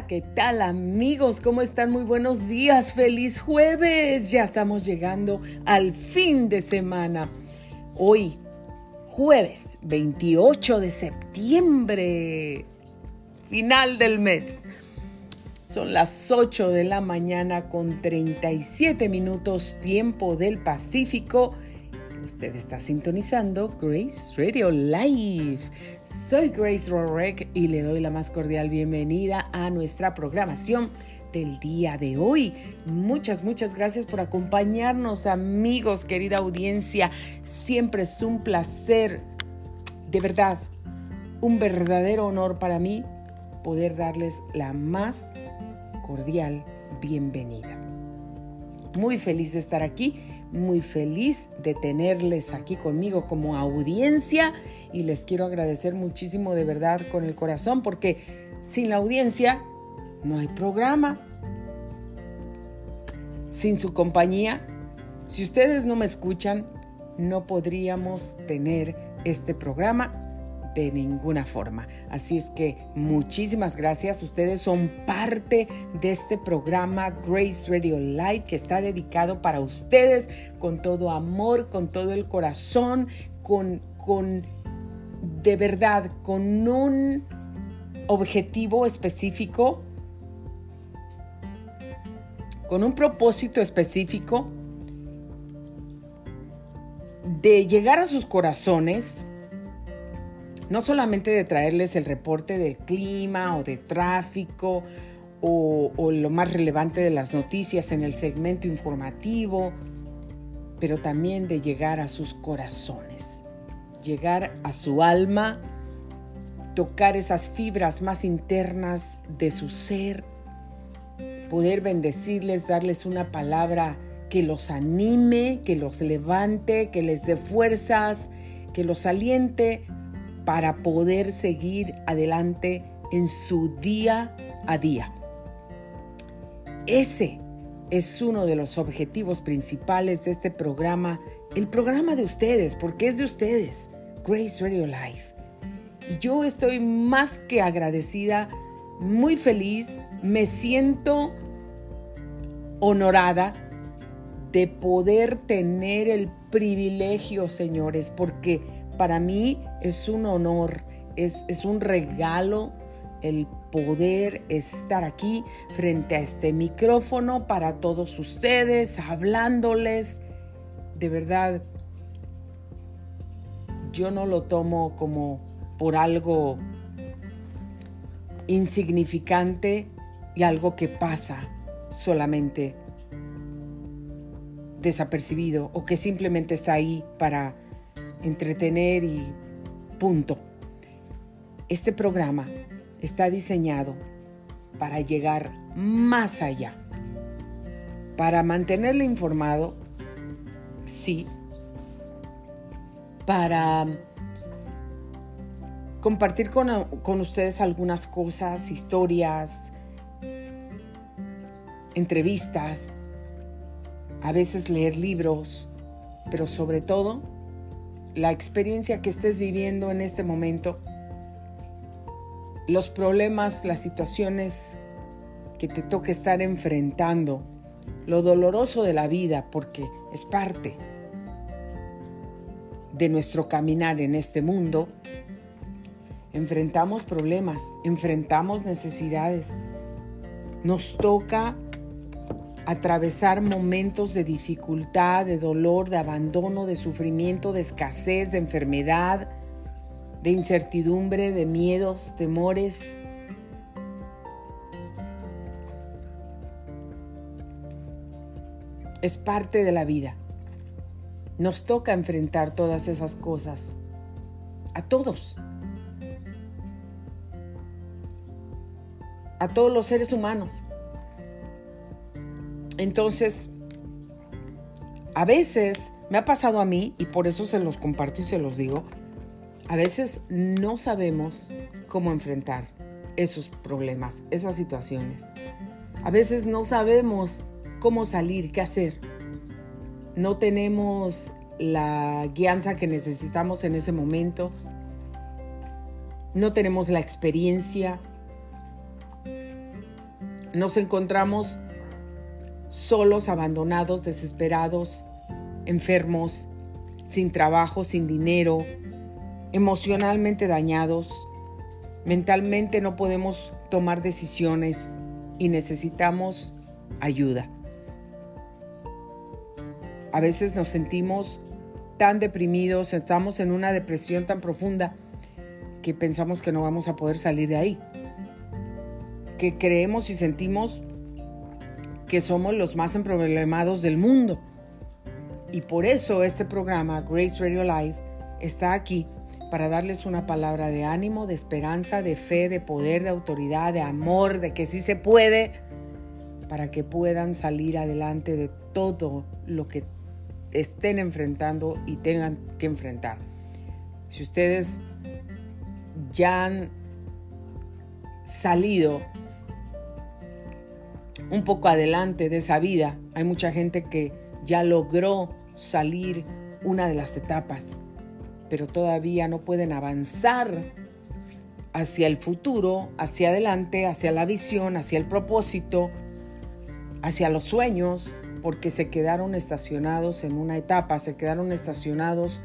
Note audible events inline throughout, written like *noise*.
¿qué tal amigos? ¿Cómo están? Muy buenos días, feliz jueves. Ya estamos llegando al fin de semana. Hoy, jueves 28 de septiembre, final del mes. Son las 8 de la mañana con 37 minutos tiempo del Pacífico Usted está sintonizando Grace Radio Live. Soy Grace Rorek y le doy la más cordial bienvenida a nuestra programación del día de hoy. Muchas, muchas gracias por acompañarnos, amigos, querida audiencia. Siempre es un placer, de verdad, un verdadero honor para mí poder darles la más cordial bienvenida. Muy feliz de estar aquí muy feliz de tenerles aquí conmigo como audiencia y les quiero agradecer muchísimo de verdad con el corazón porque sin la audiencia no hay programa. Sin su compañía, si ustedes no me escuchan, no podríamos tener este programa de ninguna forma. Así es que muchísimas gracias. Ustedes son parte de este programa Grace Radio Live que está dedicado para ustedes con todo amor, con todo el corazón, con, con de verdad, con un objetivo específico, con un propósito específico de llegar a sus corazones no solamente de traerles el reporte del clima o de tráfico o, lo más relevante de las noticias en el segmento informativo, pero también de llegar a sus corazones, llegar a su alma, tocar esas fibras más internas de su ser, poder bendecirles, darles una palabra que los anime, que los levante, que les dé fuerzas, que los aliente para poder seguir adelante en su día a día. Ese es uno de los objetivos principales de este programa, el programa de ustedes, porque es de ustedes, Grace Radio Life. Y yo estoy más que agradecida, muy feliz, me siento honorada de poder tener el privilegio, señores, porque para mí es un honor, es, es un regalo el poder estar aquí frente a este micrófono para todos ustedes, hablándoles. De verdad, yo no lo tomo como por algo insignificante y algo que pasa solamente desapercibido o que simplemente está ahí para entretener y punto. Este programa está diseñado para llegar más allá, para mantenerle informado, sí, para compartir con, con, ustedes algunas cosas, historias, entrevistas, a veces leer libros, pero sobre todo la experiencia que estés viviendo en este momento, los problemas, las situaciones que te toque estar enfrentando, lo doloroso de la vida, porque es parte de nuestro caminar en este mundo, enfrentamos problemas, enfrentamos necesidades. Nos toca atravesar momentos de dificultad, de dolor, de abandono, de sufrimiento, de escasez, de enfermedad, de incertidumbre, de miedos, temores. Es parte de la vida. Nos toca enfrentar todas esas cosas. A todos. A todos los seres humanos. Entonces, a veces me ha pasado a mí, y por eso se los comparto y se los digo, a veces no sabemos cómo enfrentar esos problemas, esas situaciones. A veces no sabemos cómo salir, qué hacer. No tenemos la guianza que necesitamos en ese momento. No tenemos la experiencia. nos encontramos solos, abandonados, desesperados, enfermos, sin trabajo, sin dinero, emocionalmente dañados, mentalmente no podemos tomar decisiones y necesitamos ayuda. A veces nos sentimos tan deprimidos, estamos en una depresión tan profunda que pensamos que no vamos a poder salir de ahí. Que creemos y sentimos que somos los más emproblemados del mundo. Y por eso este programa, Grace Radio Live, está aquí para darles una palabra de ánimo, de esperanza, de fe, de poder, de autoridad, de amor, de que sí se puede, para que puedan salir adelante de todo lo que estén enfrentando y tengan que enfrentar. Si ustedes ya han salido un poco adelante de esa vida, hay mucha gente que ya logró salir una de las etapas, pero todavía no pueden avanzar hacia el futuro, hacia adelante, hacia la visión, hacia el propósito, hacia los sueños, porque se quedaron estacionados en una etapa, se quedaron estacionados,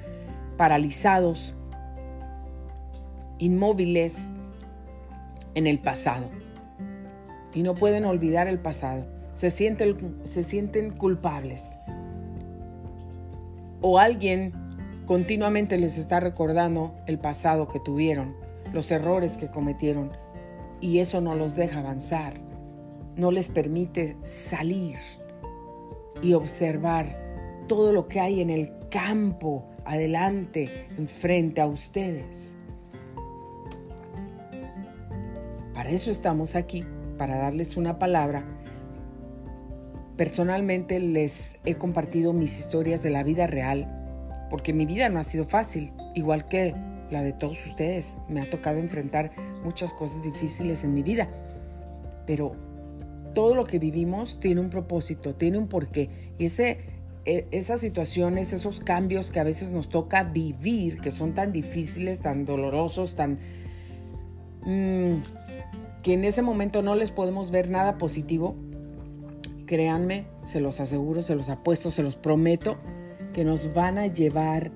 paralizados, inmóviles en el pasado. Y no pueden olvidar el pasado. Se sienten, se sienten culpables. O alguien continuamente les está recordando el pasado que tuvieron, los errores que cometieron. Y eso no los deja avanzar. No les permite salir y observar todo lo que hay en el campo adelante, enfrente a ustedes. Para eso estamos aquí, para darles una palabra. Personalmente les he compartido mis historias de la vida real, porque mi vida no ha sido fácil, igual que la de todos ustedes. Me ha tocado enfrentar muchas cosas difíciles en mi vida, pero todo lo que vivimos tiene un propósito, tiene un porqué. Y ese, e, esas situaciones, esos cambios que a veces nos toca vivir, que son tan difíciles, tan dolorosos, tan... Mm, que en ese momento no les podemos ver nada positivo, créanme, se los aseguro, se los apuesto, se los prometo, que nos van a llevar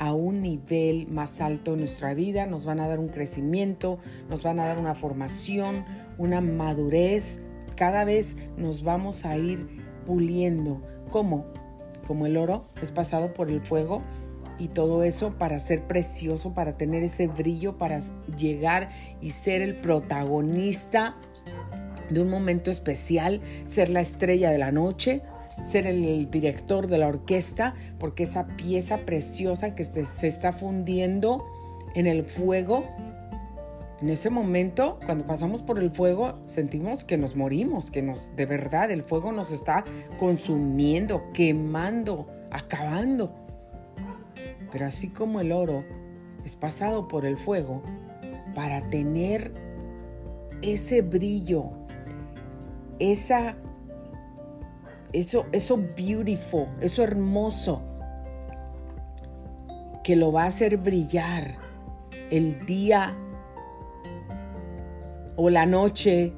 a un nivel más alto en nuestra vida, nos van a dar un crecimiento, nos van a dar una formación, una madurez, cada vez nos vamos a ir puliendo. ¿Cómo? Como el oro es pasado por el fuego y todo eso para ser precioso, para tener ese brillo, para llegar y ser el protagonista de un momento especial, ser la estrella de la noche, ser el director de la orquesta, porque esa pieza preciosa que se está fundiendo en el fuego en ese momento, cuando pasamos por el fuego, sentimos que nos morimos, que nos, de verdad, el fuego nos está consumiendo, quemando, acabando. Pero así como el oro es pasado por el fuego, para tener ese brillo, esa, eso, eso beautiful, eso hermoso, que lo va a hacer brillar el día o la noche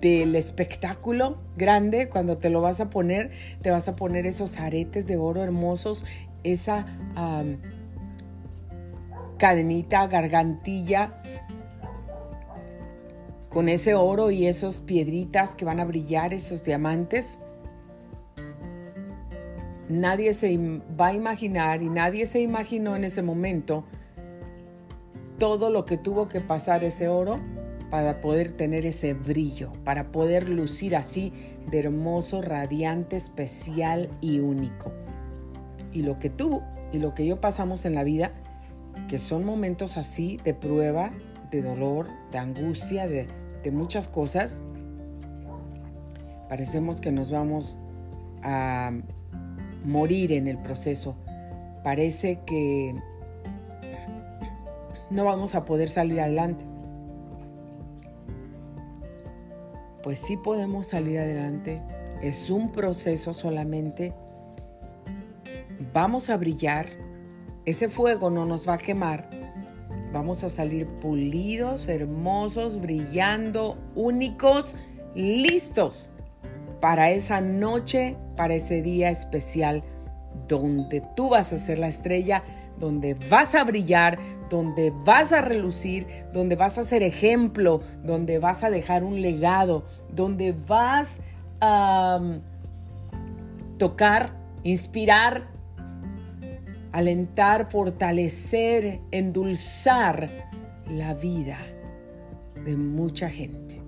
del espectáculo grande, cuando te lo vas a poner, te vas a poner esos aretes de oro hermosos, esa cadenita, gargantilla con ese oro y esas piedritas que van a brillar, esos diamantes. Nadie se va a imaginar y nadie se imaginó en ese momento todo lo que tuvo que pasar ese oro para poder tener ese brillo, para poder lucir así de hermoso, radiante, especial y único. Y lo que tú y lo que yo pasamos en la vida, que son momentos así de prueba, de dolor, de angustia, de, muchas cosas, parecemos que nos vamos a morir en el proceso. Parece que no vamos a poder salir adelante. Pues sí podemos salir adelante. Es un proceso solamente. Vamos a brillar. Ese fuego no nos va a quemar. Vamos a salir pulidos, hermosos, brillando, únicos, listos para esa noche, para ese día especial donde tú vas a ser la estrella, donde vas a brillar, donde vas a relucir, donde vas a ser ejemplo, donde vas a dejar un legado, donde vas a tocar, inspirar, alentar, fortalecer, endulzar la vida de mucha gente.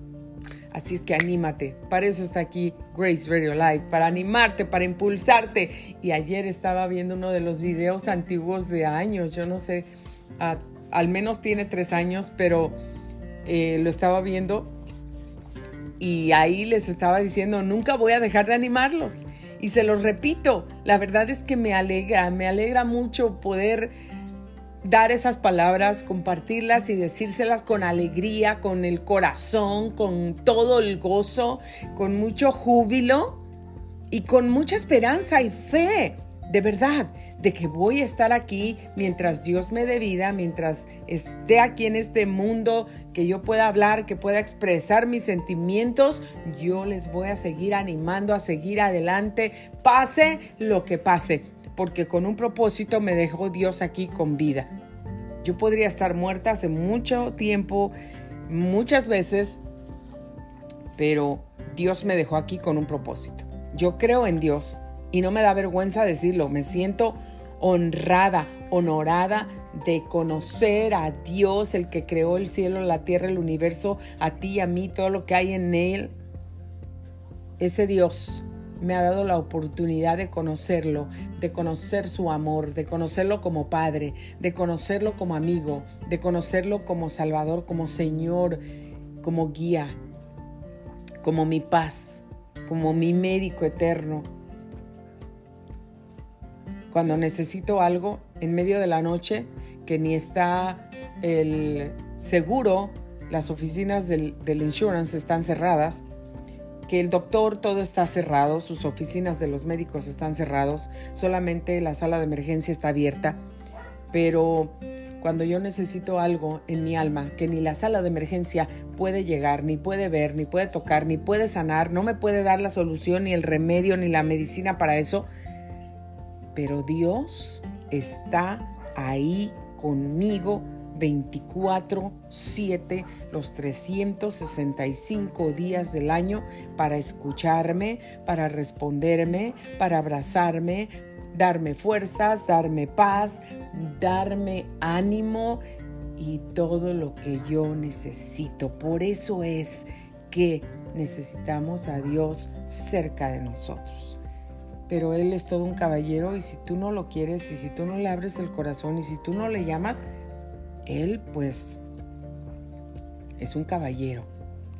Así es que anímate. Para eso está aquí Grace Radio Live, para animarte, para impulsarte. Y ayer estaba viendo uno de los videos antiguos de años, yo no sé, al menos tiene tres años, pero eh, lo estaba viendo y ahí les estaba diciendo, nunca voy a dejar de animarlos. Y se los repito, la verdad es que me alegra, me alegra mucho poder dar esas palabras, compartirlas y decírselas con alegría, con el corazón, con todo el gozo, con mucho júbilo y con mucha esperanza y fe, de verdad, de que voy a estar aquí mientras Dios me dé vida, mientras esté aquí en este mundo, que yo pueda hablar, que pueda expresar mis sentimientos, yo les voy a seguir animando a seguir adelante, pase lo que pase porque con un propósito me dejó Dios aquí con vida. Yo podría estar muerta hace mucho tiempo, muchas veces, pero Dios me dejó aquí con un propósito. Yo creo en Dios y no me da vergüenza decirlo. Me siento honrada, honorada de conocer a Dios, el que creó el cielo, la tierra, el universo, a ti, a mí, todo lo que hay en él. Ese Dios me ha dado la oportunidad de conocerlo, de conocer su amor, de conocerlo como Padre, de conocerlo como amigo, de conocerlo como Salvador, como Señor, como guía, como mi paz, como mi médico eterno. Cuando necesito algo en medio de la noche, que ni está el seguro, las oficinas del, del insurance están cerradas, que el doctor todo está cerrado, sus oficinas de los médicos están cerrados, solamente la sala de emergencia está abierta, pero cuando yo necesito algo en mi alma que ni la sala de emergencia puede llegar, ni puede ver, ni puede tocar, ni puede sanar, no me puede dar la solución, ni el remedio, ni la medicina para eso, pero Dios está ahí conmigo 24/7 los 365 días del año para escucharme, para responderme, para abrazarme, darme fuerzas, darme paz, darme ánimo y todo lo que yo necesito. Por eso es que necesitamos a Dios cerca de nosotros. Pero Él es todo un caballero y si tú no lo quieres y si tú no le abres el corazón y si tú no le llamas, él pues es un caballero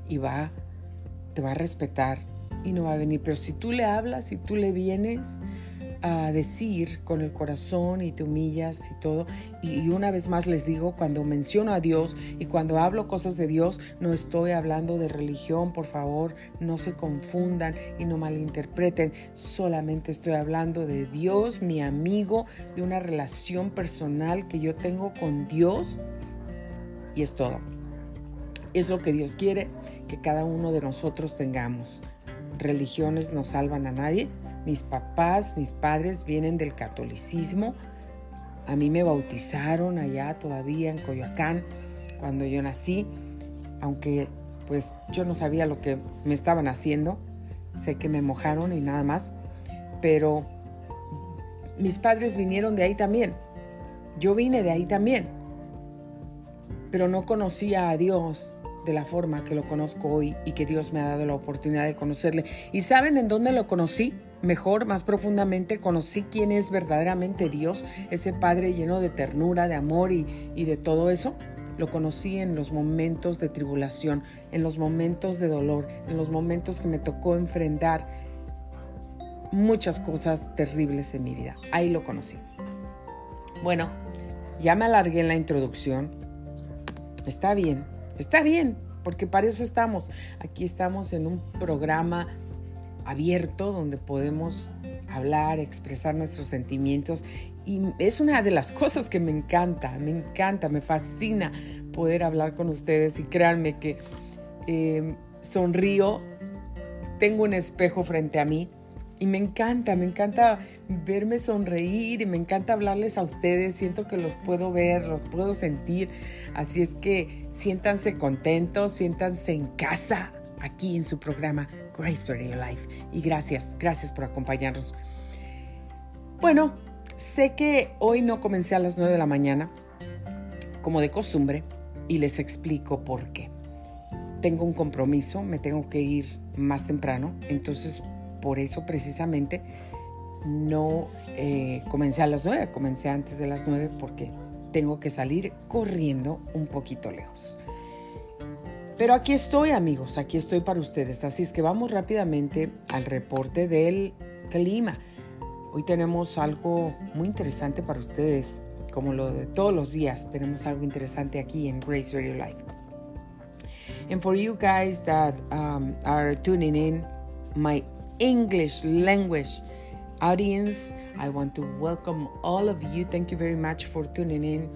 y va, te va a respetar y no va a venir. Pero si tú le hablas, si tú le vienes a decir con el corazón y te humillas y todo, y, una vez más les digo, cuando menciono a Dios y cuando hablo cosas de Dios, no estoy hablando de religión, por favor, no se confundan y no malinterpreten, solamente estoy hablando de Dios, mi amigo, de una relación personal que yo tengo con Dios y es todo. Es lo que Dios quiere que cada uno de nosotros tengamos. Religiones no salvan a nadie. Mis papás, mis padres vienen del catolicismo. A mí me bautizaron allá todavía en Coyoacán cuando yo nací, aunque pues yo no sabía lo que me estaban haciendo. Sé que me mojaron y nada más, pero mis padres vinieron de ahí también. Yo vine de ahí también pero no conocía a Dios de la forma que lo conozco hoy y que Dios me ha dado la oportunidad de conocerle. ¿Y saben en dónde lo conocí? Mejor, más profundamente, conocí quién es verdaderamente Dios, ese Padre lleno de ternura, de amor y, y de todo eso. Lo conocí en los momentos de tribulación, en los momentos de dolor, en los momentos que me tocó enfrentar muchas cosas terribles en mi vida. Ahí lo conocí. Bueno, ya me alargué en la introducción Está bien, está bien, porque para eso estamos. Aquí estamos en un programa abierto donde podemos hablar, expresar nuestros sentimientos Y es una de las *laughs* cosas que me encanta, me encanta, me fascina poder hablar con ustedes y créanme que eh, sonrío, tengo un espejo frente a mí y me encanta, me encanta verme sonreír y me encanta hablarles a ustedes. Siento que los puedo ver, los puedo sentir. Así es que siéntanse contentos, siéntanse en casa aquí en su programa Grace Radio Life. Y gracias, gracias por acompañarnos. Bueno, sé que hoy no comencé a las 9 de la mañana, como de costumbre, y les explico por qué. Tengo un compromiso, me tengo que ir más temprano, entonces por eso precisamente no eh, comencé a las 9, comencé antes de las 9 porque tengo que salir corriendo un poquito lejos. Pero aquí estoy amigos, aquí estoy para ustedes, así es que vamos rápidamente al reporte del clima. Hoy tenemos algo muy interesante para ustedes, como lo de todos los días, tenemos algo interesante aquí en Grace Radio Live. And for you guys that um, are tuning in, my English language audience. I want to welcome all of you. Thank you very much for tuning in.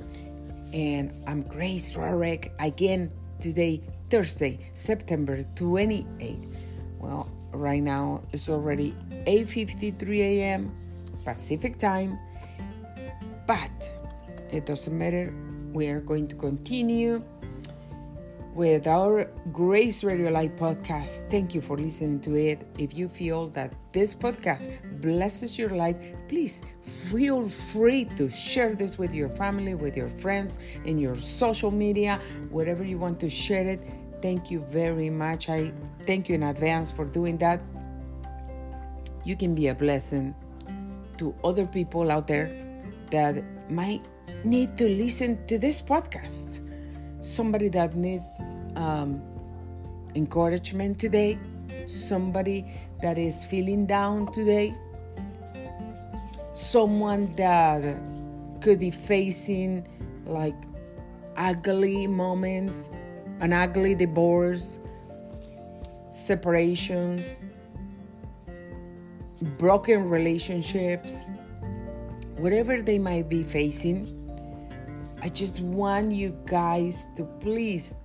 And I'm Grace Rarek again today, Thursday, September 28. Well, right now it's already 8:53 a.m. Pacific time, but it doesn't matter. We are going to continue with our Grace Radio Live podcast. Thank you for listening to it. If you feel that this podcast blesses your life, please feel free to share this with your family, with your friends, in your social media, wherever you want to share it. Thank you very much. I thank you in advance for doing that. You can be a blessing to other people out there that might need to listen to this podcast somebody that needs um, encouragement today, somebody that is feeling down today, someone that could be facing like ugly moments, an ugly divorce, separations, broken relationships, whatever they might be facing I just want you guys to please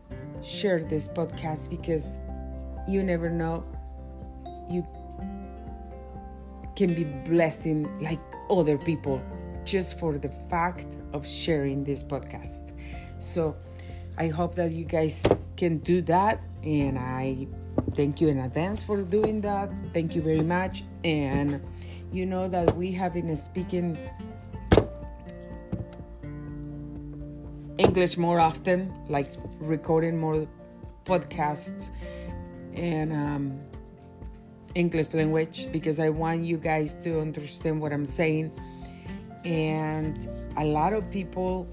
share this podcast because you never know you can be blessing like other people just for the fact of sharing this podcast. So I hope that you guys can do that and I thank you in advance for doing that. Thank you very much and you know that we have been speaking English more often, like recording more podcasts and um, English language because I want you guys to understand what I'm saying. And a lot of people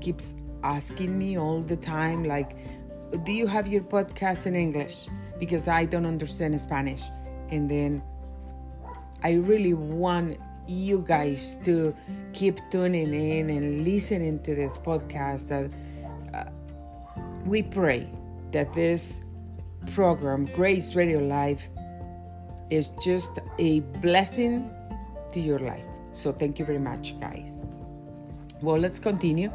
keeps asking me all the time, like, do you have your podcast in English? Because I don't understand Spanish. And then I really want you guys to keep tuning in and listening to this podcast that uh, we pray that this program grace radio live is just a blessing to your life. So thank you very much guys. Well let's continue.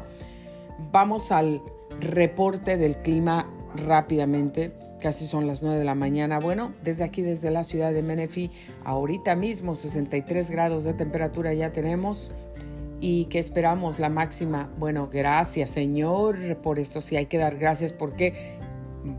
Vamos al reporte del clima rápidamente Casi son las 9 de la mañana. Bueno, desde aquí, desde la ciudad de Menifee, ahorita mismo 63 grados de temperatura ya tenemos. ¿Y que esperamos? La máxima. Bueno, gracias Señor por esto. Sí hay que dar gracias porque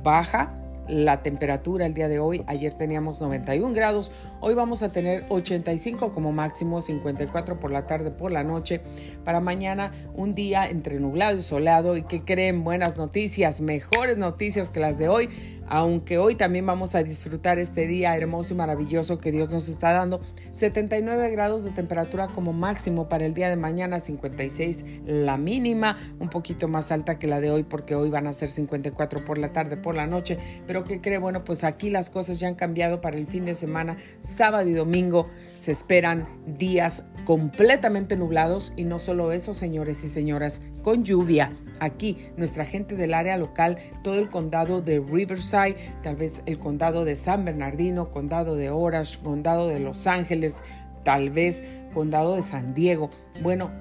baja la temperatura el día de hoy. Ayer teníamos 91 grados, hoy vamos a tener 85 como máximo, 54 por la tarde, por la noche. Para mañana un día entre nublado y soleado y que creen buenas noticias, mejores noticias que las de hoy aunque hoy también vamos a disfrutar este día hermoso y maravilloso que Dios nos está dando. 79 grados de temperatura como máximo para el día de mañana, 56 la mínima, un poquito más alta que la de hoy porque hoy van a ser 54 por la tarde, por la noche. Pero ¿qué cree? Bueno, pues aquí las cosas ya han cambiado para el fin de semana, sábado y domingo se esperan días completamente nublados y no solo eso, señores y señoras, con lluvia aquí, nuestra gente del área local, todo el condado de Riverside, tal vez el condado de San Bernardino, condado de Orange, condado de Los Ángeles, tal vez condado de San Diego. Bueno,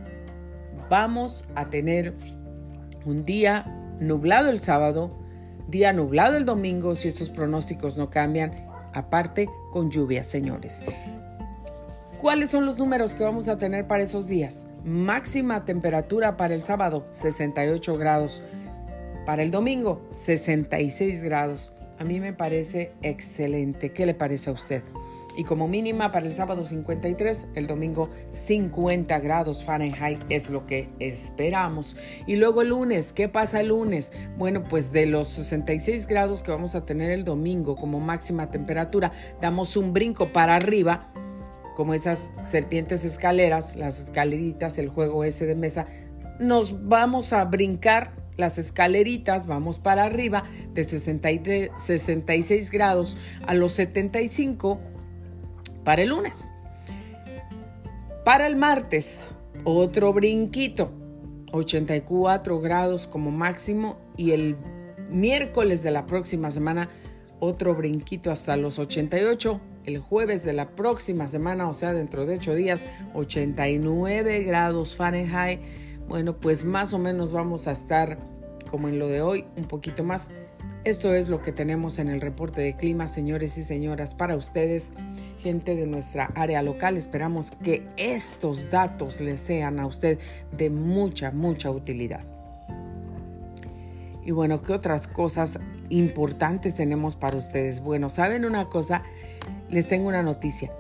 vamos a tener un día nublado el sábado, día nublado el domingo si estos pronósticos no cambian, aparte con lluvia, señores. ¿Cuáles son los números que vamos a tener para esos días? Máxima temperatura para el sábado, 68 grados. Para el domingo, 66 grados. A mí me parece excelente. ¿Qué le parece a usted? Y como mínima para el sábado 53, el domingo 50 grados Fahrenheit es lo que esperamos. Y luego el lunes, ¿qué pasa el lunes? Bueno, pues de los 66 grados que vamos a tener el domingo como máxima temperatura, damos un brinco para arriba, como esas serpientes escaleras, las escaleritas, el juego ese de mesa. Nos vamos a brincar las escaleritas, vamos para arriba de 66 grados a los 75 para el lunes. Para el martes, otro brinquito, 84 grados como máximo y el miércoles de la próxima semana otro brinquito hasta los 88. El jueves de la próxima semana, o sea, dentro de 8 días, 89 grados Fahrenheit. Bueno, pues más o menos vamos a estar como en lo de hoy, un poquito más. Esto es lo que tenemos en el reporte de clima, señores y señoras, para ustedes, gente de nuestra área local. Esperamos que estos datos les sean a usted de mucha, mucha utilidad. Y bueno, ¿qué otras cosas importantes tenemos para ustedes? Bueno, ¿saben una cosa? Les tengo una noticia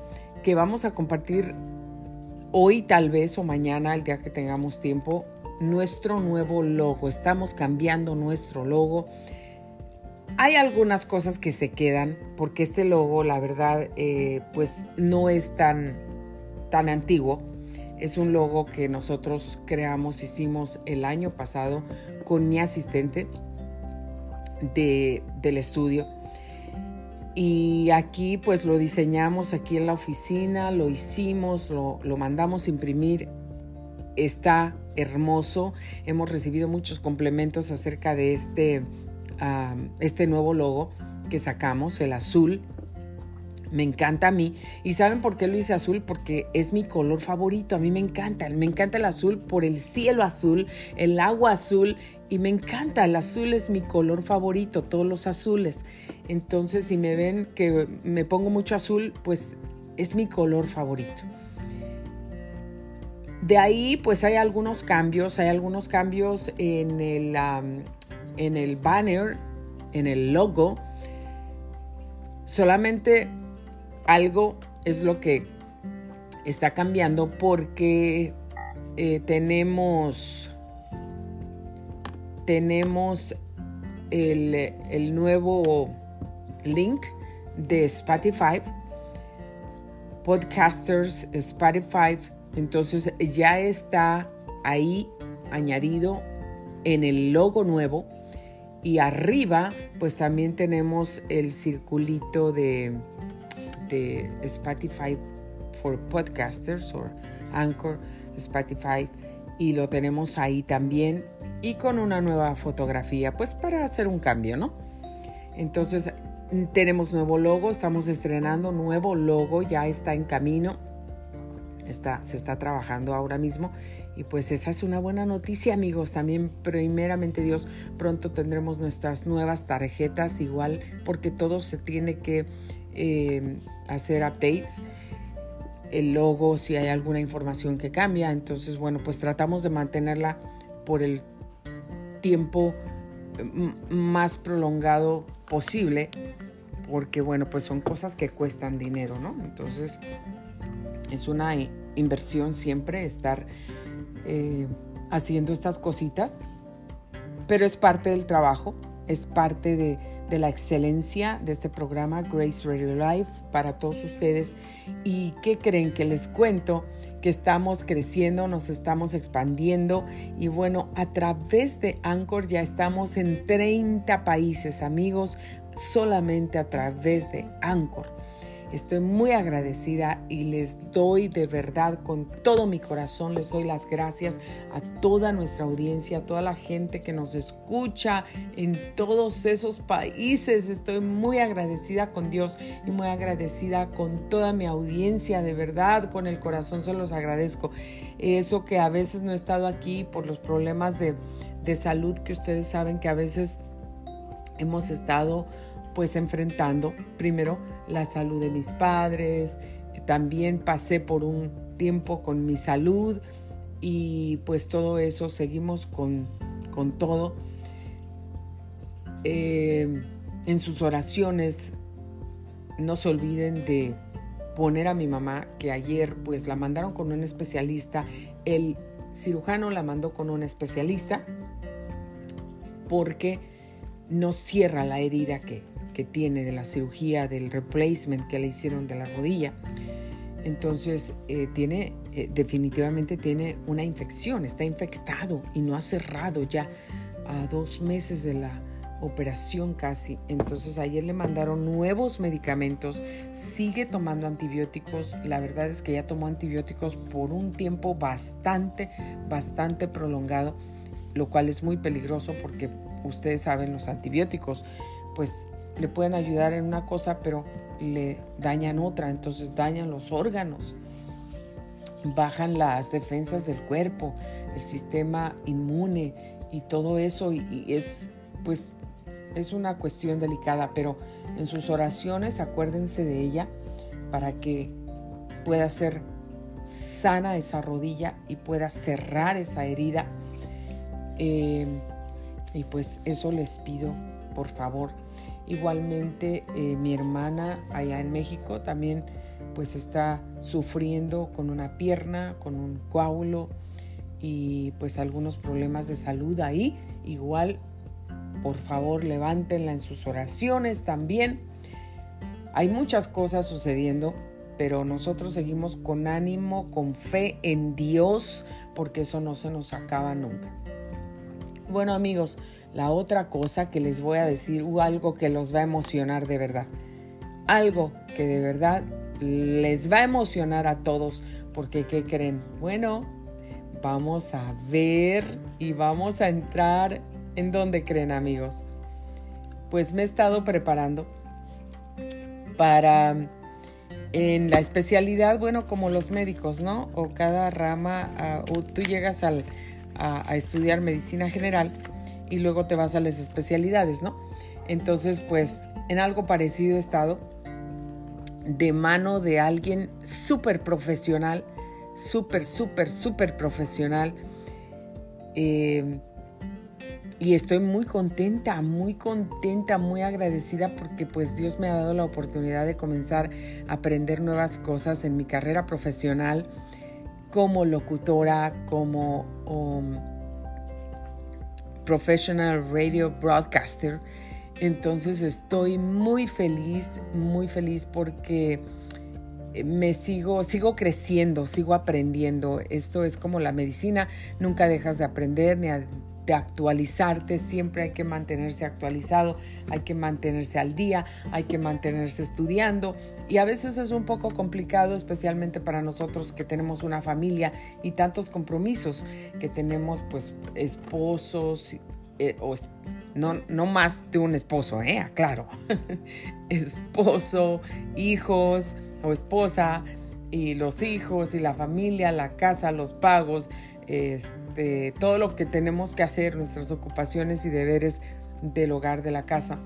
que vamos a compartir hoy tal vez o mañana, el día que tengamos tiempo, nuestro nuevo logo. Estamos cambiando nuestro logo hay algunas cosas que se quedan porque este logo, la verdad, eh, pues no es tan, tan antiguo. Es un logo que nosotros creamos, hicimos el año pasado con mi asistente de, del estudio. Y aquí pues lo diseñamos aquí en la oficina, lo hicimos, lo, lo mandamos imprimir. Está hermoso. Hemos recibido muchos complementos acerca de este este nuevo logo que sacamos, el azul. Me encanta a mí. ¿Y saben por qué lo hice azul? Porque es mi color favorito. A mí me encanta. Me encanta el azul por el cielo azul, el agua azul. Y me encanta. El azul es mi color favorito, todos los azules. Entonces, si me ven que me pongo mucho azul, pues es mi color favorito. De ahí, pues hay algunos cambios. Hay algunos cambios en el, en el banner, en el logo. Solamente algo es lo que está cambiando porque eh, tenemos tenemos el, el, nuevo link de Spotify podcasters Spotify entonces ya está ahí añadido en el logo nuevo y arriba, pues también tenemos el circulito de, de Spotify for Podcasters o Anchor Spotify y lo tenemos ahí también y con una nueva fotografía, pues para hacer un cambio, ¿no? Entonces tenemos nuevo logo, estamos estrenando nuevo logo, ya está en camino, está, se está trabajando ahora mismo y pues esa es una buena noticia amigos. También primeramente Dios pronto tendremos nuestras nuevas tarjetas igual porque todo se tiene que eh, hacer updates. El logo, si hay alguna información que cambia. Entonces bueno pues tratamos de mantenerla por el tiempo más prolongado posible porque bueno pues son cosas que cuestan dinero, ¿no? Entonces es una inversión siempre estar eh, haciendo estas cositas, pero es parte del trabajo, es parte de, de, la excelencia de este programa Grace Radio Life para todos ustedes. ¿Y qué creen que les cuento? Que estamos creciendo, nos estamos expandiendo y bueno, a través de Anchor ya estamos en 30 países, amigos, solamente a través de Anchor. Estoy muy agradecida y les doy de verdad con todo mi corazón, les doy las gracias a toda nuestra audiencia, a toda la gente que nos escucha en todos esos países. Estoy muy agradecida con Dios y muy agradecida con toda mi audiencia, de verdad, con el corazón se los agradezco. Eso que a veces no he estado aquí por los problemas de, de salud que ustedes saben que a veces hemos estado pues enfrentando primero la salud de mis padres, también pasé por un tiempo con mi salud y pues todo eso seguimos con, con todo. Eh, en sus oraciones no se olviden de poner a mi mamá que ayer pues la mandaron con un especialista, el cirujano la mandó con un especialista porque no cierra la herida que, tiene de la cirugía, del replacement que le hicieron de la rodilla. Entonces, eh, tiene, eh, definitivamente tiene una infección, está infectado y no ha cerrado ya a dos meses de la operación casi. Entonces ayer le mandaron nuevos medicamentos, sigue tomando antibióticos. La verdad es que ya tomó antibióticos por un tiempo bastante, bastante prolongado, lo cual es muy peligroso porque ustedes saben, los antibióticos pues le pueden ayudar en una cosa, pero le dañan otra, entonces dañan los órganos, bajan las defensas del cuerpo, el sistema inmune y todo eso y, es pues es una cuestión delicada, pero en sus oraciones acuérdense de ella para que pueda ser sana esa rodilla y pueda cerrar esa herida. Eh, y pues eso les pido, por favor. Igualmente eh, mi hermana allá en México también pues está sufriendo con una pierna, con un coágulo y pues algunos problemas de salud ahí. Igual, por favor, levántenla en sus oraciones también. Hay muchas cosas sucediendo, pero nosotros seguimos con ánimo, con fe en Dios, porque eso no se nos acaba nunca. Bueno amigos, la otra cosa que les voy a decir, o algo que los va a emocionar de verdad. Algo que de verdad les va a emocionar a todos, porque ¿qué creen? Bueno, vamos a ver y vamos a entrar en donde creen amigos. Pues me he estado preparando para en la especialidad, bueno, como los médicos, ¿no? O cada rama, ah, o tú llegas al, a estudiar medicina general y luego te vas a las especialidades, ¿no? Entonces, pues en algo parecido he estado de mano de alguien súper profesional, súper, súper, súper profesional. Eh, y estoy muy contenta, muy contenta, muy agradecida porque pues Dios me ha dado la oportunidad de comenzar a aprender nuevas cosas en mi carrera profesional como locutora, como... Um, professional radio broadcaster. Entonces estoy muy feliz, muy feliz porque me sigo, sigo creciendo, sigo aprendiendo. Esto es como la medicina, nunca dejas de aprender ni de actualizarte, siempre hay que mantenerse actualizado, hay que mantenerse al día, hay que mantenerse estudiando y a veces es un poco complicado, especialmente para nosotros que tenemos una familia y tantos compromisos, que tenemos pues esposos eh, o no, no más de un esposo, ¿eh? Claro, *laughs* esposo, hijos o esposa y los hijos y la familia, la casa, los pagos, este, todo lo que tenemos que hacer, nuestras ocupaciones y deberes del hogar de la casa.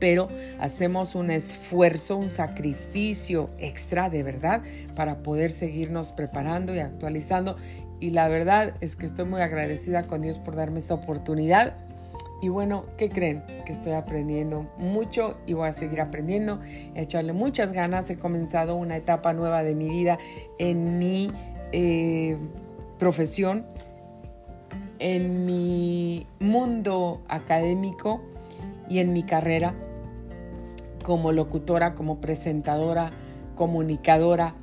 Pero hacemos un esfuerzo, un sacrificio extra de verdad para poder seguirnos preparando y actualizando. Y la verdad es que estoy muy agradecida con Dios por darme esta oportunidad. Y bueno, ¿qué creen? Que estoy aprendiendo mucho y voy a seguir aprendiendo, echarle muchas ganas. He comenzado una etapa nueva de mi vida en mi eh, profesión, en mi mundo académico y en mi carrera como locutora, como presentadora, comunicadora.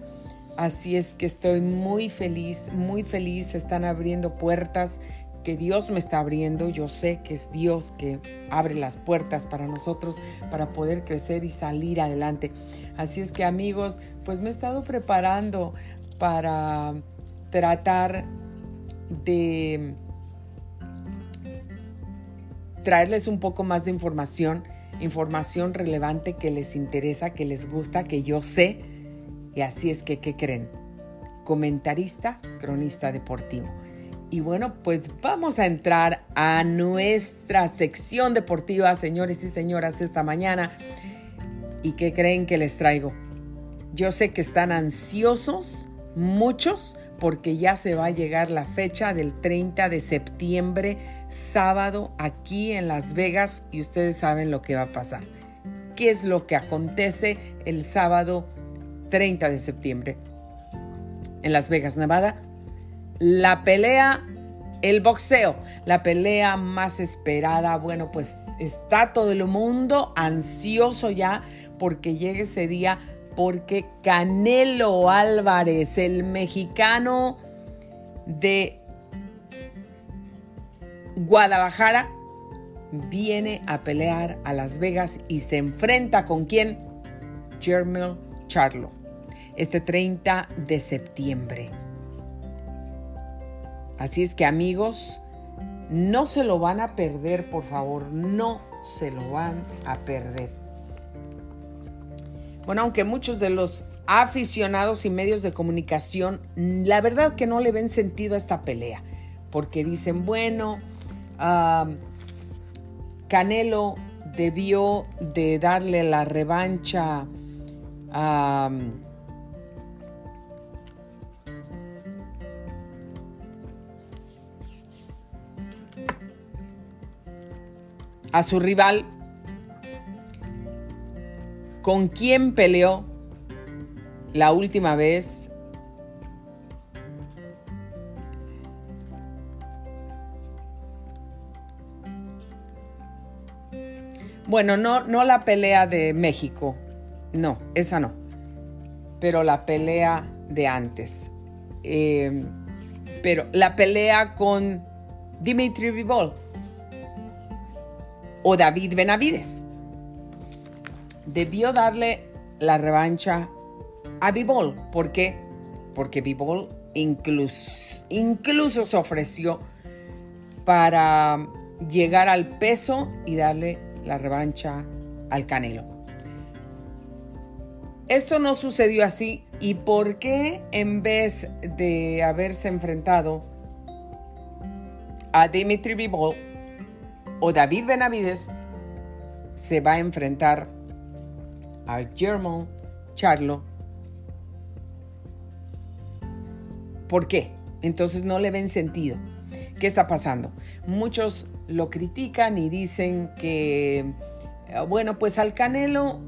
Así es que estoy muy feliz, muy feliz. Se están abriendo puertas que Dios me está abriendo, yo sé que es Dios que abre las puertas para nosotros para poder crecer y salir adelante. Así es que amigos, pues me he estado preparando para tratar de traerles un poco más de información, información relevante que les interesa, que les gusta, que yo sé. Y así es que, ¿qué creen? Comentarista, cronista deportivo. Y bueno, pues vamos a entrar a nuestra sección deportiva, señores y señoras, esta mañana. ¿Y qué creen que les traigo? Yo sé que están ansiosos, muchos, porque ya se va a llegar la fecha del 30 de septiembre, sábado, aquí en Las Vegas, y ustedes saben lo que va a pasar. ¿Qué es lo que acontece el sábado 30 de septiembre? En Las Vegas, Nevada, la pelea, el boxeo, la pelea más esperada. Bueno, pues está todo el mundo ansioso ya porque llegue ese día, porque Canelo Álvarez, el mexicano de Guadalajara, viene a pelear a Las Vegas y se enfrenta con quién? Jermel Charlo, este 30 de septiembre. Así es que amigos, no se lo van a perder, por favor, no se lo van a perder. Bueno, aunque muchos de los aficionados y medios de comunicación, la verdad que no le ven sentido a esta pelea, porque dicen, bueno, Canelo debió de darle la revancha a... su rival, con quién peleó la última vez. Bueno, no, no la pelea de México, no, esa no, pero la pelea de antes. Eh, pero la pelea con Dimitri Vivol o David Benavides. Debió darle la revancha a Bibol. ¿Por qué? Porque Bibol incluso, se ofreció para llegar al peso y darle la revancha al Canelo. Esto no sucedió así. ¿Y por qué en vez de haberse enfrentado a Dimitri Bivol o David Benavides se va a enfrentar a German Charlo. ¿Por qué? Entonces no le ven sentido. ¿Qué está pasando? Muchos lo critican y dicen que, eh, bueno, pues al Canelo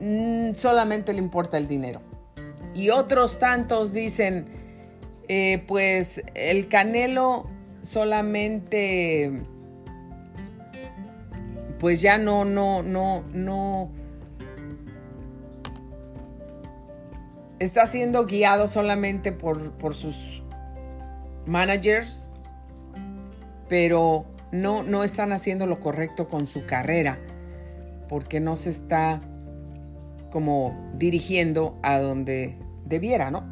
mm, solamente le importa el dinero. Y otros tantos dicen, eh, pues el Canelo solamente pues ya no, no, no, no está siendo guiado solamente por, por sus managers, pero no, no están haciendo lo correcto con su carrera, porque no se está como dirigiendo a donde debiera, ¿no?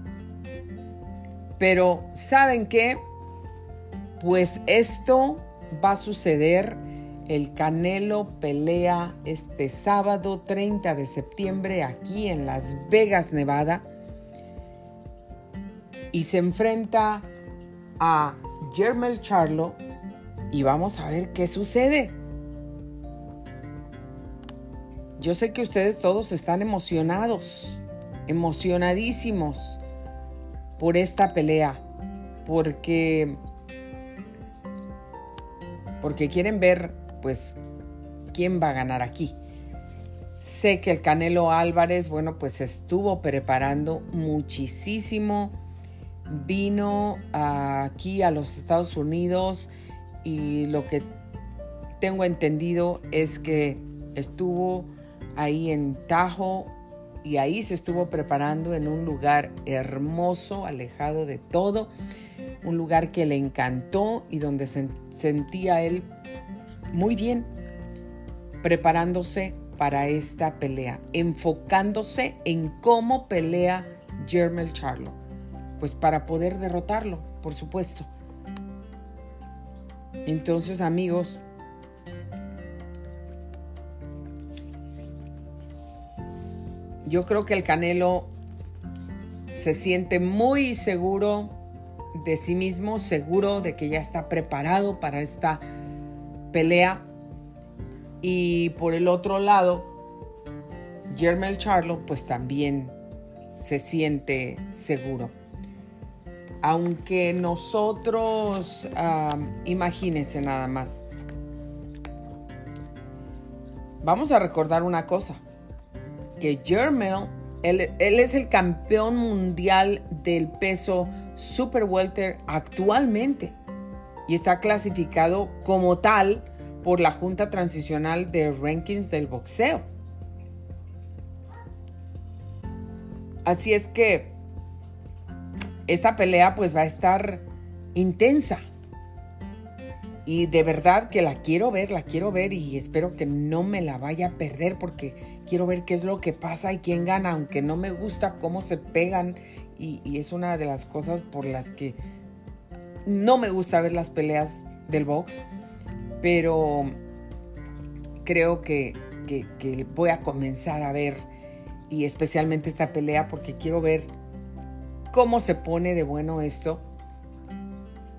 Pero ¿saben qué? Pues esto va a suceder. El Canelo pelea este sábado 30 de septiembre aquí en Las Vegas, Nevada. Y se enfrenta a Jermel Charlo y vamos a ver qué sucede. Yo sé que ustedes todos están emocionados, emocionadísimos por esta pelea, porque porque quieren ver, pues, quién va a ganar aquí. Sé que el Canelo Álvarez, bueno, pues estuvo preparando muchísimo. Vino aquí a los Estados Unidos y lo que tengo entendido es que estuvo ahí en Tajo y ahí se estuvo preparando en un lugar hermoso, alejado de todo un lugar que le encantó y donde se sentía él muy bien, preparándose para esta pelea, enfocándose en cómo pelea Jermel Charlo, pues para poder derrotarlo, por supuesto. Entonces, amigos, yo creo que el Canelo se siente muy seguro de sí mismo, seguro de que ya está preparado para esta pelea. Y por el otro lado, Jermel Charlo pues también se siente seguro. Aunque nosotros, imagínense nada más, vamos a recordar una cosa, que Jermel, él, él es el campeón mundial del peso super welter actualmente y está clasificado como tal por la Junta Transicional de Rankings del Boxeo. Así es que esta pelea pues va a estar intensa. Y de verdad que la quiero ver, la quiero ver y espero que no me la vaya a perder porque quiero ver qué es lo que pasa y quién gana, aunque no me gusta cómo se pegan y, es una de las cosas por las que no me gusta ver las peleas del box, pero creo que, que voy a comenzar a ver y especialmente esta pelea porque quiero ver cómo se pone de bueno esto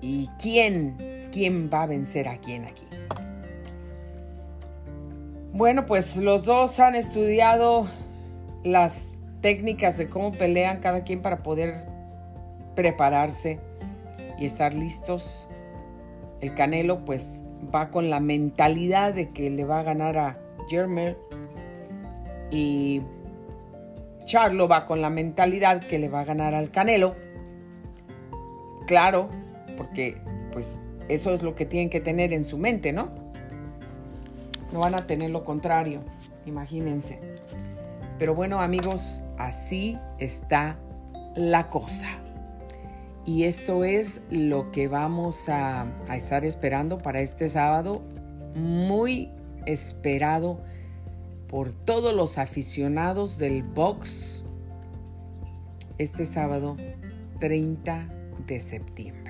y quién, quién va a vencer a quién aquí. Bueno, pues los dos han estudiado las técnicas de cómo pelean cada quien para poder prepararse y estar listos. El Canelo pues va con la mentalidad de que le va a ganar a Jermel y Charlo va con la mentalidad que le va a ganar al Canelo. Claro, porque pues eso es lo que tienen que tener en su mente, ¿no? No van a tener lo contrario, imagínense. Pero bueno amigos, así está la cosa. Y esto es lo que vamos a, estar esperando para este sábado. Muy esperado por todos los aficionados del box este sábado 30 de septiembre.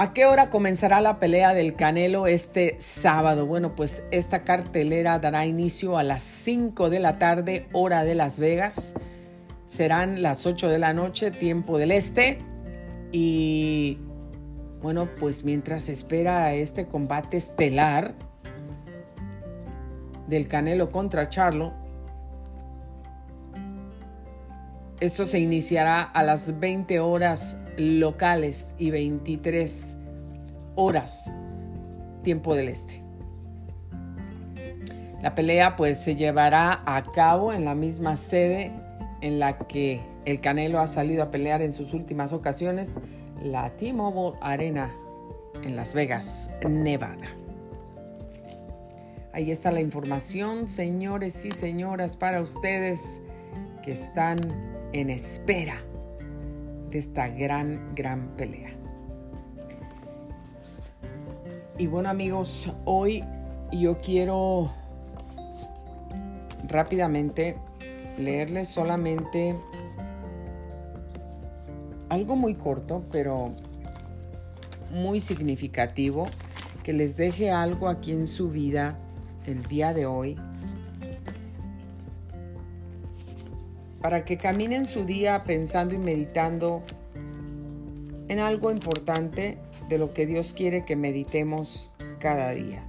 ¿A qué hora comenzará la pelea del Canelo este sábado? Bueno, pues esta cartelera dará inicio a las 5 de la tarde, hora de Las Vegas. Serán las 8 de la noche, tiempo del este. Y bueno, pues mientras espera este combate estelar del Canelo contra Charlo, esto se iniciará a las 20 horas locales y 23 horas tiempo del este. La pelea pues se llevará a cabo en la misma sede en la que el Canelo ha salido a pelear en sus últimas ocasiones la T-Mobile Arena en Las Vegas, Nevada. Ahí está la información, señores y señoras, para ustedes que están en espera de esta gran, gran pelea. Y bueno amigos, hoy yo quiero rápidamente leerles solamente algo muy corto, pero muy significativo, que les deje algo aquí en su vida el día de hoy, para que caminen su día pensando y meditando en algo importante de lo que Dios quiere que meditemos cada día.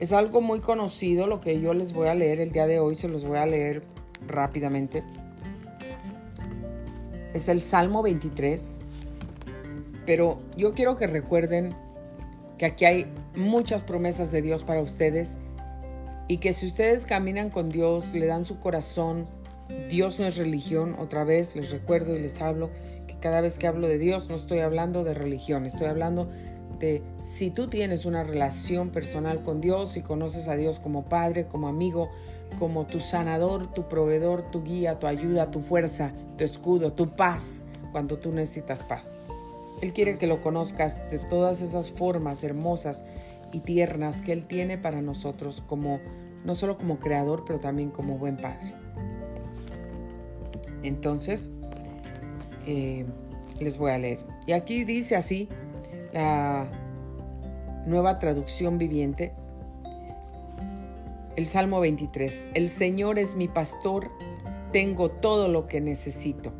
Es algo muy conocido lo que yo les voy a leer el día de hoy, se los voy a leer rápidamente es el Salmo 23. Pero yo quiero que recuerden que aquí hay muchas promesas de Dios para ustedes y que si ustedes caminan con Dios, le dan su corazón, Dios no es religión, otra vez les recuerdo y les hablo que cada vez que hablo de Dios no estoy hablando de religión, estoy hablando de si tú tienes una relación personal con Dios y conoces a Dios como Padre, como amigo, como tu sanador, tu proveedor, tu guía, tu ayuda, tu fuerza, tu escudo, tu paz, cuando tú necesitas paz. Él quiere que lo conozcas de todas esas formas hermosas y tiernas que Él tiene para nosotros, como no solo como creador, pero también como buen padre. Entonces, eh, les voy a leer. Y aquí dice así la nueva traducción viviente, el Salmo 23. El Señor es mi pastor, tengo todo lo que necesito.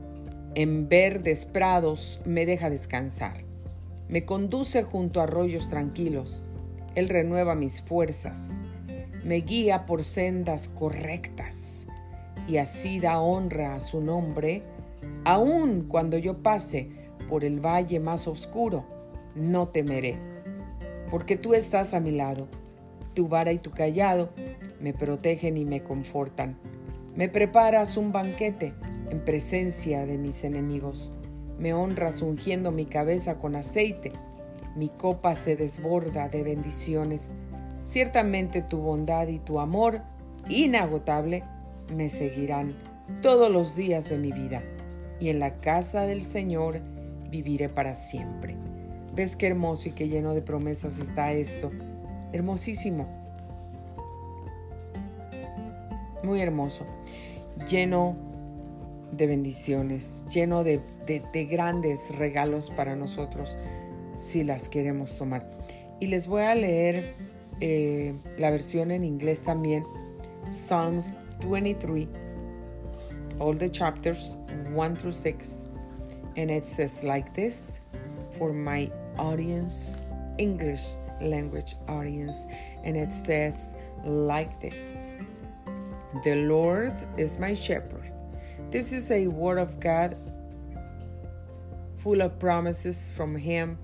En verdes prados me deja descansar. Me conduce junto a arroyos tranquilos. Él renueva mis fuerzas. Me guía por sendas correctas. Y así da honra a su nombre, aun cuando yo pase por el valle más oscuro, no temeré, porque tú estás a mi lado. Tu vara y tu callado me protegen y me confortan. Me preparas un banquete en presencia de mis enemigos. Me honras ungiendo mi cabeza con aceite. Mi copa se desborda de bendiciones. Ciertamente tu bondad y tu amor inagotable me seguirán todos los días de mi vida, y en la casa del Señor viviré para siempre. ¿Ves qué hermoso y qué lleno de promesas está esto? Hermosísimo. Muy hermoso. Lleno de bendiciones, lleno de, grandes regalos para nosotros si las queremos tomar. Y les voy a leer eh, la versión en inglés también, Psalms 23, all the chapters 1 through 6. And it says like this for my audience, English language audience. And it says like this The Lord is my shepherd. This is a word of God full of promises from Him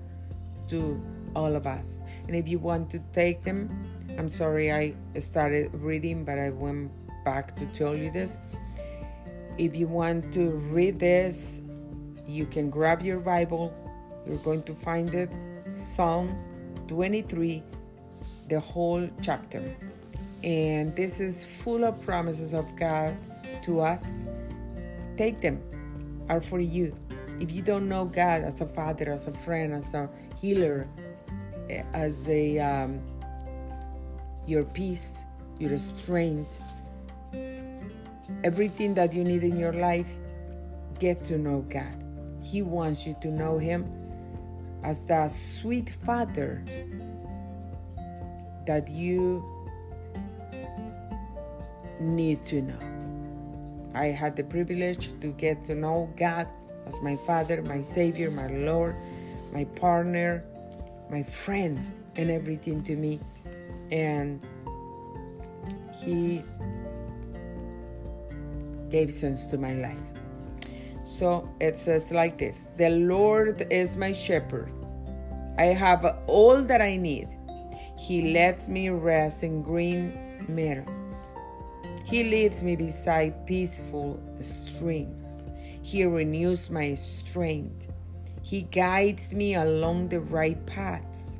to all of us. And if you want to take them, I'm sorry I started reading, but I went back to tell you this. If you want to read this, you can grab your Bible. You're going to find it Psalms 23, the whole chapter. And this is full of promises of God to us take them are for you. If you don't know God as a father, as a friend, as a healer, eh, as a um, your peace, your strength, everything that you need in your life, get to know God. He wants you to know Him as the sweet Father that you need to know. I had the privilege to get to know God as my Father, my Savior, my Lord, my partner, my friend, and everything to me. And He gave sense to my life. So it says like this The Lord is my shepherd. I have all that I need. He lets me rest in green meadows. He leads me beside peaceful streams. He renews my strength. He guides me along the right paths,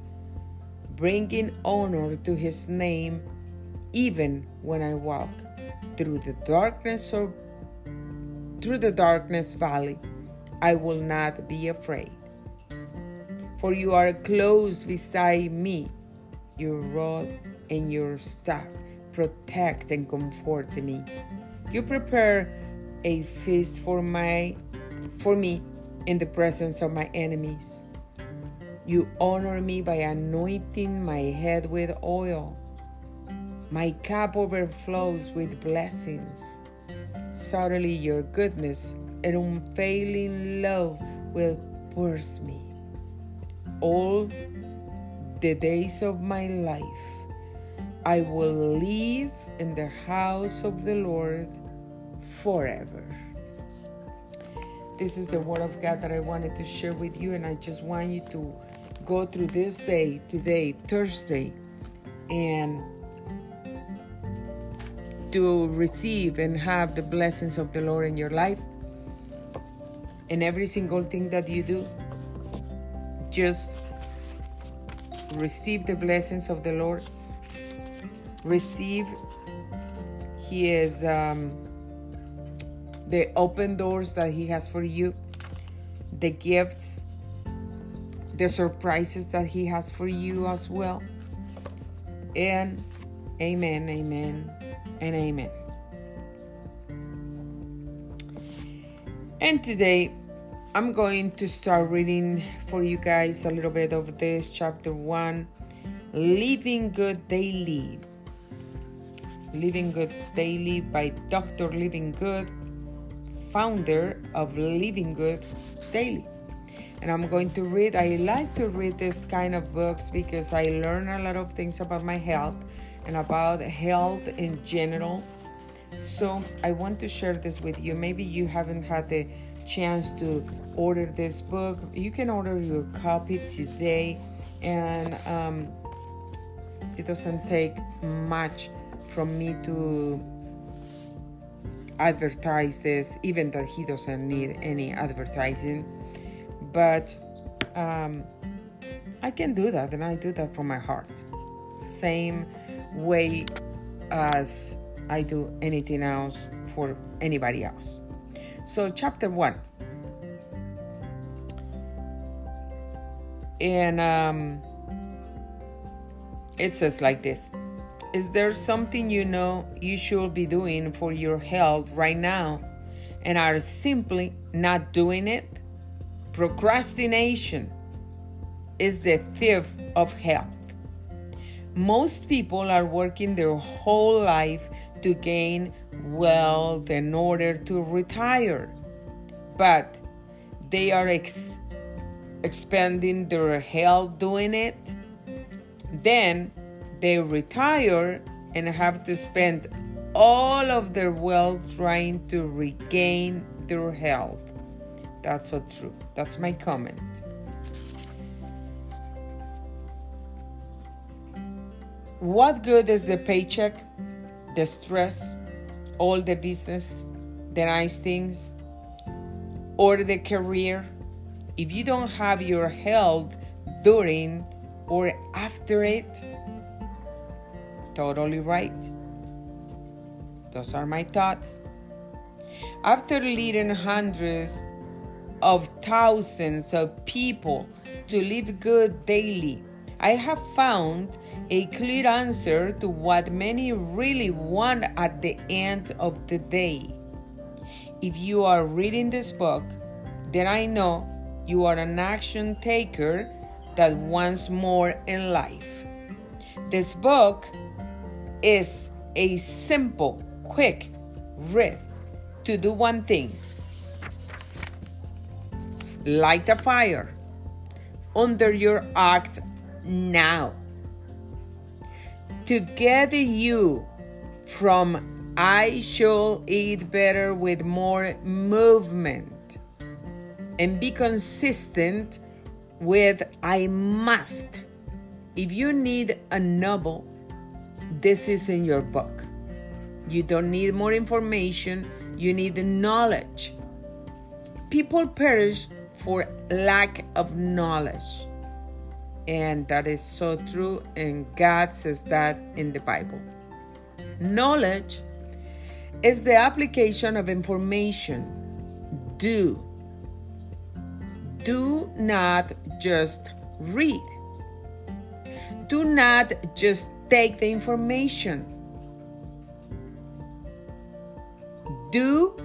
bringing honor to his name even when I walk through the darkness or through the darkness valley. I will not be afraid. For you are close beside me, your rod and your staff protect and comfort me. You prepare a feast for my for me in the presence of my enemies. You honor me by anointing my head with oil. My cup overflows with blessings. Suddenly your goodness and unfailing love will pursue me. All the days of my life I will live in the house of the Lord forever. This is the word of God that I wanted to share with you, and I just want you to go through this day, today, Thursday, and to receive and have the blessings of the Lord in your life. And every single thing that you do, just receive the blessings of the Lord receive He is um, the open doors that He has for you, the gifts, the surprises that He has for you as well. And amen, amen, and amen. And today, I'm going to start reading for you guys a little bit of this chapter one Living Good Daily. Living Good Daily by Dr. Living Good, founder of Living Good Daily. And I'm going to read, I like to read this kind of books because I learn a lot of things about my health and about health in general. So I want to share this with you. Maybe you haven't had the chance to order this book. You can order your copy today, and um, it doesn't take much from me to advertise this, even that he doesn't need any advertising. But um, I can do that, and I do that from my heart. Same way as I do anything else for anybody else. So, chapter one. And um, it says like this Is there something you know you should be doing for your health right now and are simply not doing it? Procrastination is the thief of health. Most people are working their whole life to gain wealth in order to retire, but they are ex- expending their health doing it. Then they retire and have to spend all of their wealth trying to regain their health. That's so true. That's my comment. What good is the paycheck, the stress, all the business, the nice things, or the career if you don't have your health during or after it? Totally right. Those are my thoughts. After leading hundreds of thousands of people to live good daily, I have found a clear answer to what many really want at the end of the day. If you are reading this book, then I know you are an action taker that wants more in life. This book is a simple, quick read to do one thing light a fire under your act now to get you from I shall eat better with more movement and be consistent with I must. If you need a novel, this is in your book. You don't need more information, you need the knowledge. People perish for lack of knowledge. And that is so true, and God says that in the Bible. Knowledge is the application of information. Do. Do not just read. Do not just take the information. Do.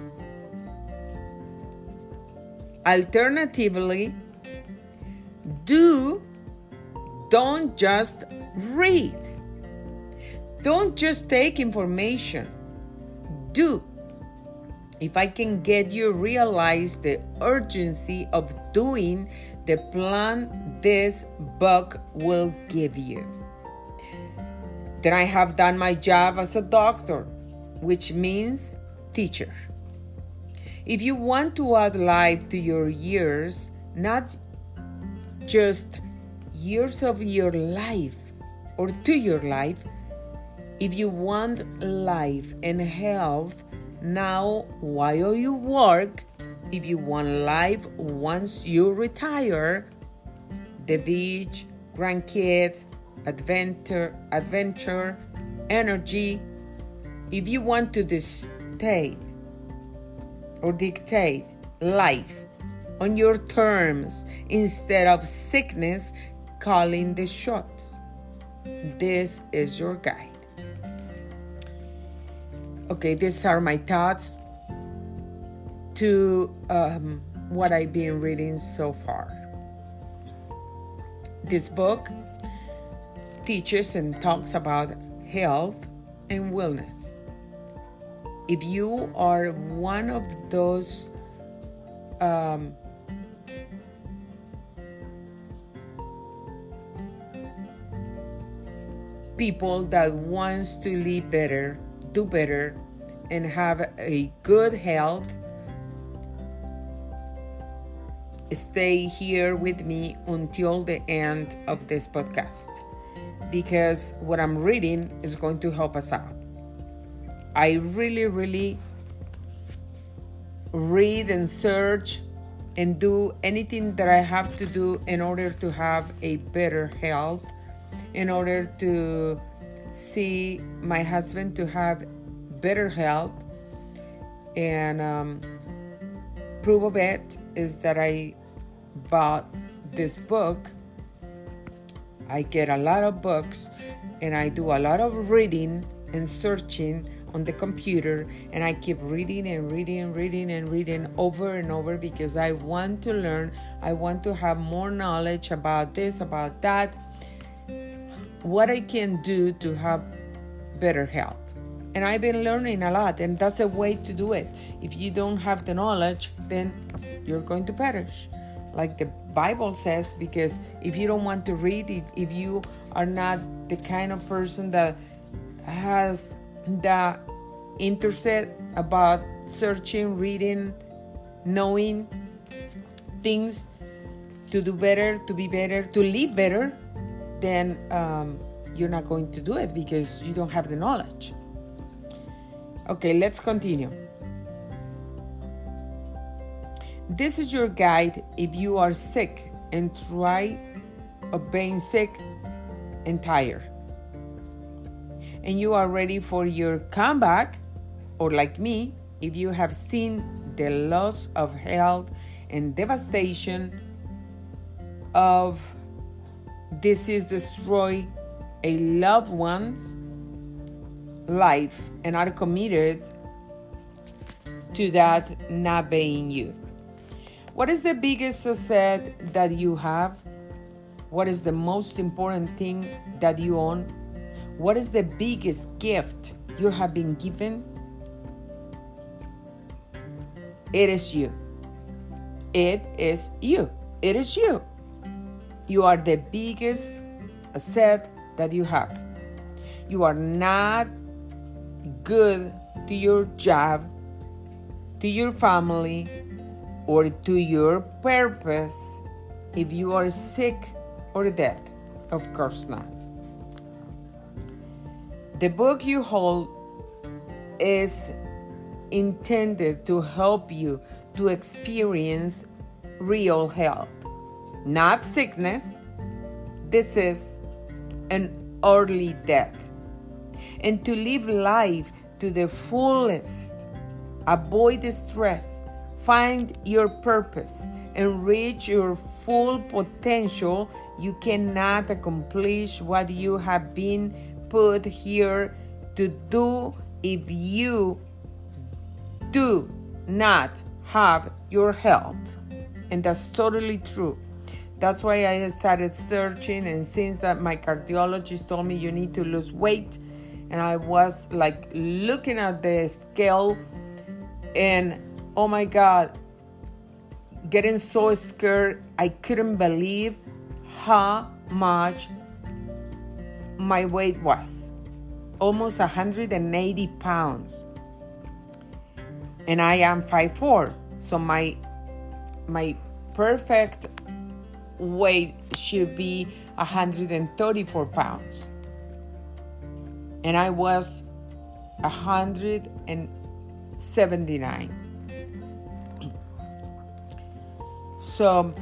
Alternatively, do don't just read. Don't just take information. Do. If I can get you realize the urgency of doing the plan this book will give you. Then I have done my job as a doctor, which means teacher. If you want to add life to your years, not just years of your life or to your life, if you want life and health now while you work, if you want life once you retire, the beach, grandkids, adventure, adventure, energy, if you want to dictate or dictate life on your terms instead of sickness calling the shots. This is your guide. Okay, these are my thoughts to um, what I've been reading so far. This book teaches and talks about health and wellness. If you are one of those um, people that wants to live better, do better, and have a good health, stay here with me until the end of this podcast because what I'm reading is going to help us out. I really, really read and search and do anything that I have to do in order to have a better health, in order to see my husband to have better health. And um, proof of it is that I bought this book. I get a lot of books and I do a lot of reading and searching on the computer and I keep reading and reading and reading and reading over and over because I want to learn. I want to have more knowledge about this, about that, what I can do to have better health. And I've been learning a lot, and that's a way to do it. If you don't have the knowledge, then you're going to perish like the Bible says, because if you don't want to read, if, if you are not the kind of person that has the interest about searching, reading, knowing things to do better, to be better, to live better, then um, you're not going to do it because you don't have the knowledge. Okay, let's continue. This is your guide if you are sick and try of being sick and tired. And you are ready for your comeback, or like me, if you have seen the loss of health and devastation of disease destroy a loved one's life and are committed to that not being you. What is the biggest asset that you have? What is the most important thing that you own? What is the biggest gift you have been given? It is you. It is you. It is you. You are the biggest asset that you have. You are not good to your job, to your family, or to your purpose if you are sick or dead? Of course not. The book you hold is intended to help you to experience real health, not sickness, This is an early death, and to live life to the fullest. Avoid stress find your purpose and reach your full potential, you cannot accomplish what you have been put here to do if you do not have your health. And that's totally true. That's why I started searching, and since that my cardiologist told me you need to lose weight, and I was like looking at the scale and oh my God, getting so scared. I couldn't believe how much my weight was almost 180 pounds. And I am 5'4. So my my perfect weight should be 134 pounds. And I was 179. So,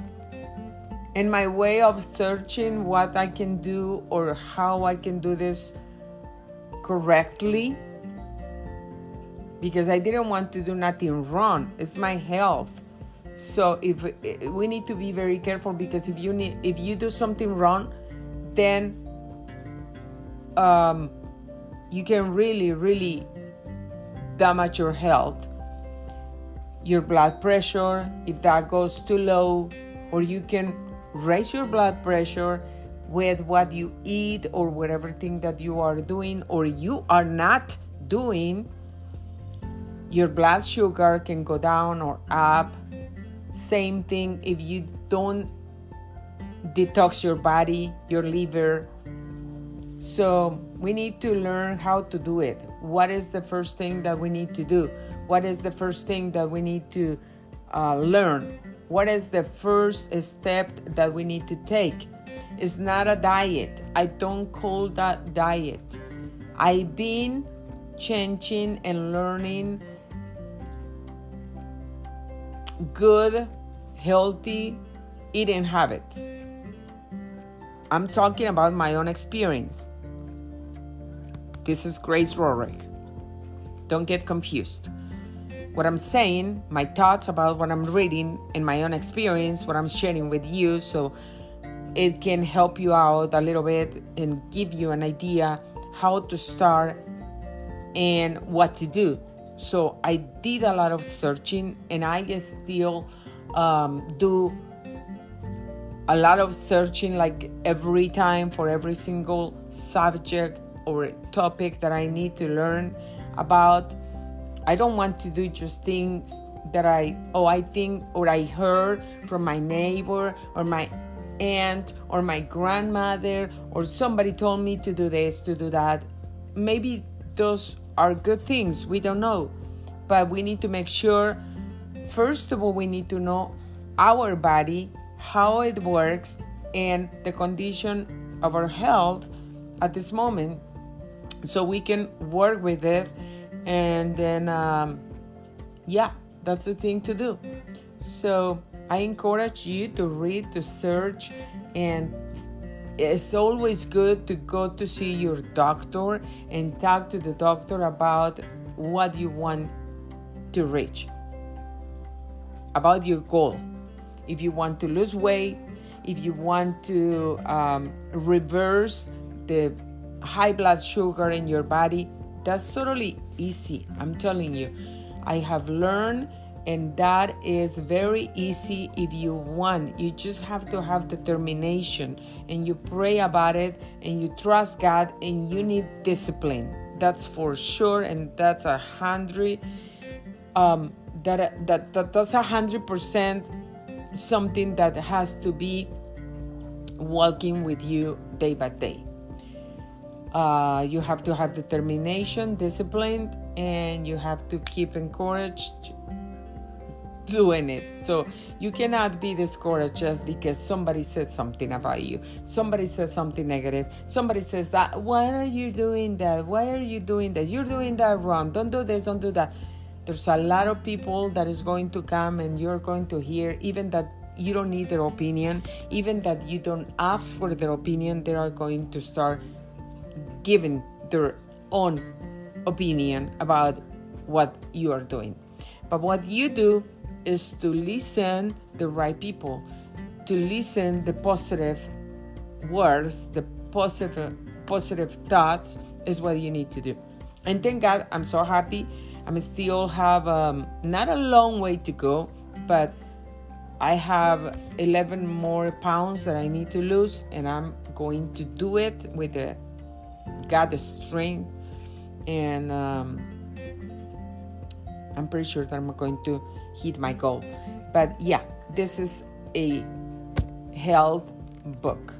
in my way of searching what I can do or how I can do this correctly, because I didn't want to do nothing wrong. It's my health. So if we need to be very careful because if you need if you do something wrong, then um, you can really really damage your health. Your blood pressure, if that goes too low, or you can raise your blood pressure with what you eat or whatever thing that you are doing or you are not doing your blood sugar can go down or up same thing if you don't detox your body your liver. So we need to learn how to do it. What is the first thing that we need to do? What is the first thing that we need to uh, learn? What is the first step that we need to take? It's not a diet. I don't call that diet. I've been changing and learning good, healthy eating habits. I'm talking about my own experience. This is Grace Rorick. Don't get confused. What I'm saying, my thoughts about what I'm reading and my own experience, what I'm sharing with you, so it can help you out a little bit and give you an idea how to start and what to do. So I did a lot of searching and I still um, do a lot of searching like every time for every single subject or topic that I need to learn about. I don't want to do just things that I, oh, I think or I heard from my neighbor or my aunt or my grandmother or somebody told me to do this, to do that. Maybe those are good things. We don't know. But we need to make sure, first of all, we need to know our body, how it works, and the condition of our health at this moment so we can work with it. And then, um, yeah, that's the thing to do. So I encourage you to read, to search, and it's always good to go to see your doctor and talk to the doctor about what you want to reach, about your goal. If you want to lose weight, if you want to um, reverse the high blood sugar in your body, that's totally easy. I'm telling you. I have learned and that is very easy if you want. You just have to have determination and you pray about it and you trust god and you need discipline. That's for sure and that's a hundred um that that, that that's a hundred percent something that has to be walking with you day by day. Uh, you have to have determination discipline and you have to keep encouraged doing it. So you cannot be discouraged just because somebody said something about you. Somebody said something negative. Somebody says that, why are you doing that? Why are you doing that? You're doing that wrong. Don't do this, don't do that. There's a lot of people that is going to come and you're going to hear, even that you don't need their opinion, even that you don't ask for their opinion, they are going to start giving their own opinion about what you are doing. But what you do is to listen the right people, to listen the positive words, the positive positive thoughts is what you need to do. And thank God, I'm so happy. I'm still have um, not a long way to go, but I have 11 more pounds that I need to lose, and I'm going to do it with the God the strength, and um, I'm pretty sure that I'm going to hit my goal. But yeah, this is a health book.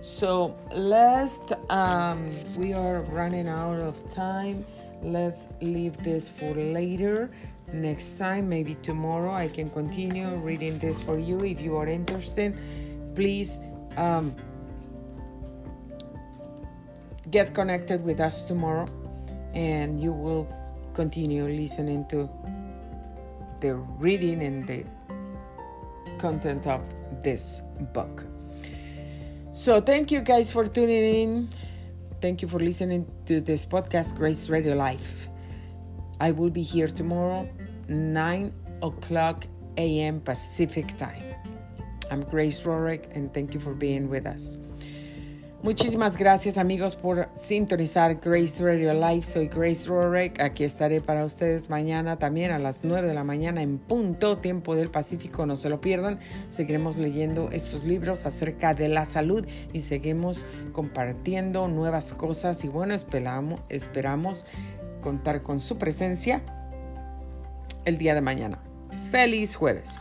So let's, um, we are running out of time. Let's leave this for later. Next time, maybe tomorrow, I can continue reading this for you. If you are interested, please um, get connected with us tomorrow and you will continue listening to the reading and the content of this book. So, thank you guys for tuning in. Thank you for listening to this podcast, Grace Radio Life. I will be here tomorrow, 9 o'clock a.m. Pacific time. I'm Grace Rorick, and thank you for being with us. Muchísimas gracias amigos por sintonizar Grace Radio Live. Soy Grace Rorek. Aquí estaré para ustedes mañana también a las 9 de la mañana en punto tiempo del Pacífico. No se lo pierdan. Seguiremos leyendo estos libros acerca de la salud y seguimos compartiendo nuevas cosas. Y bueno, esperamos contar con su presencia el día de mañana. Feliz jueves.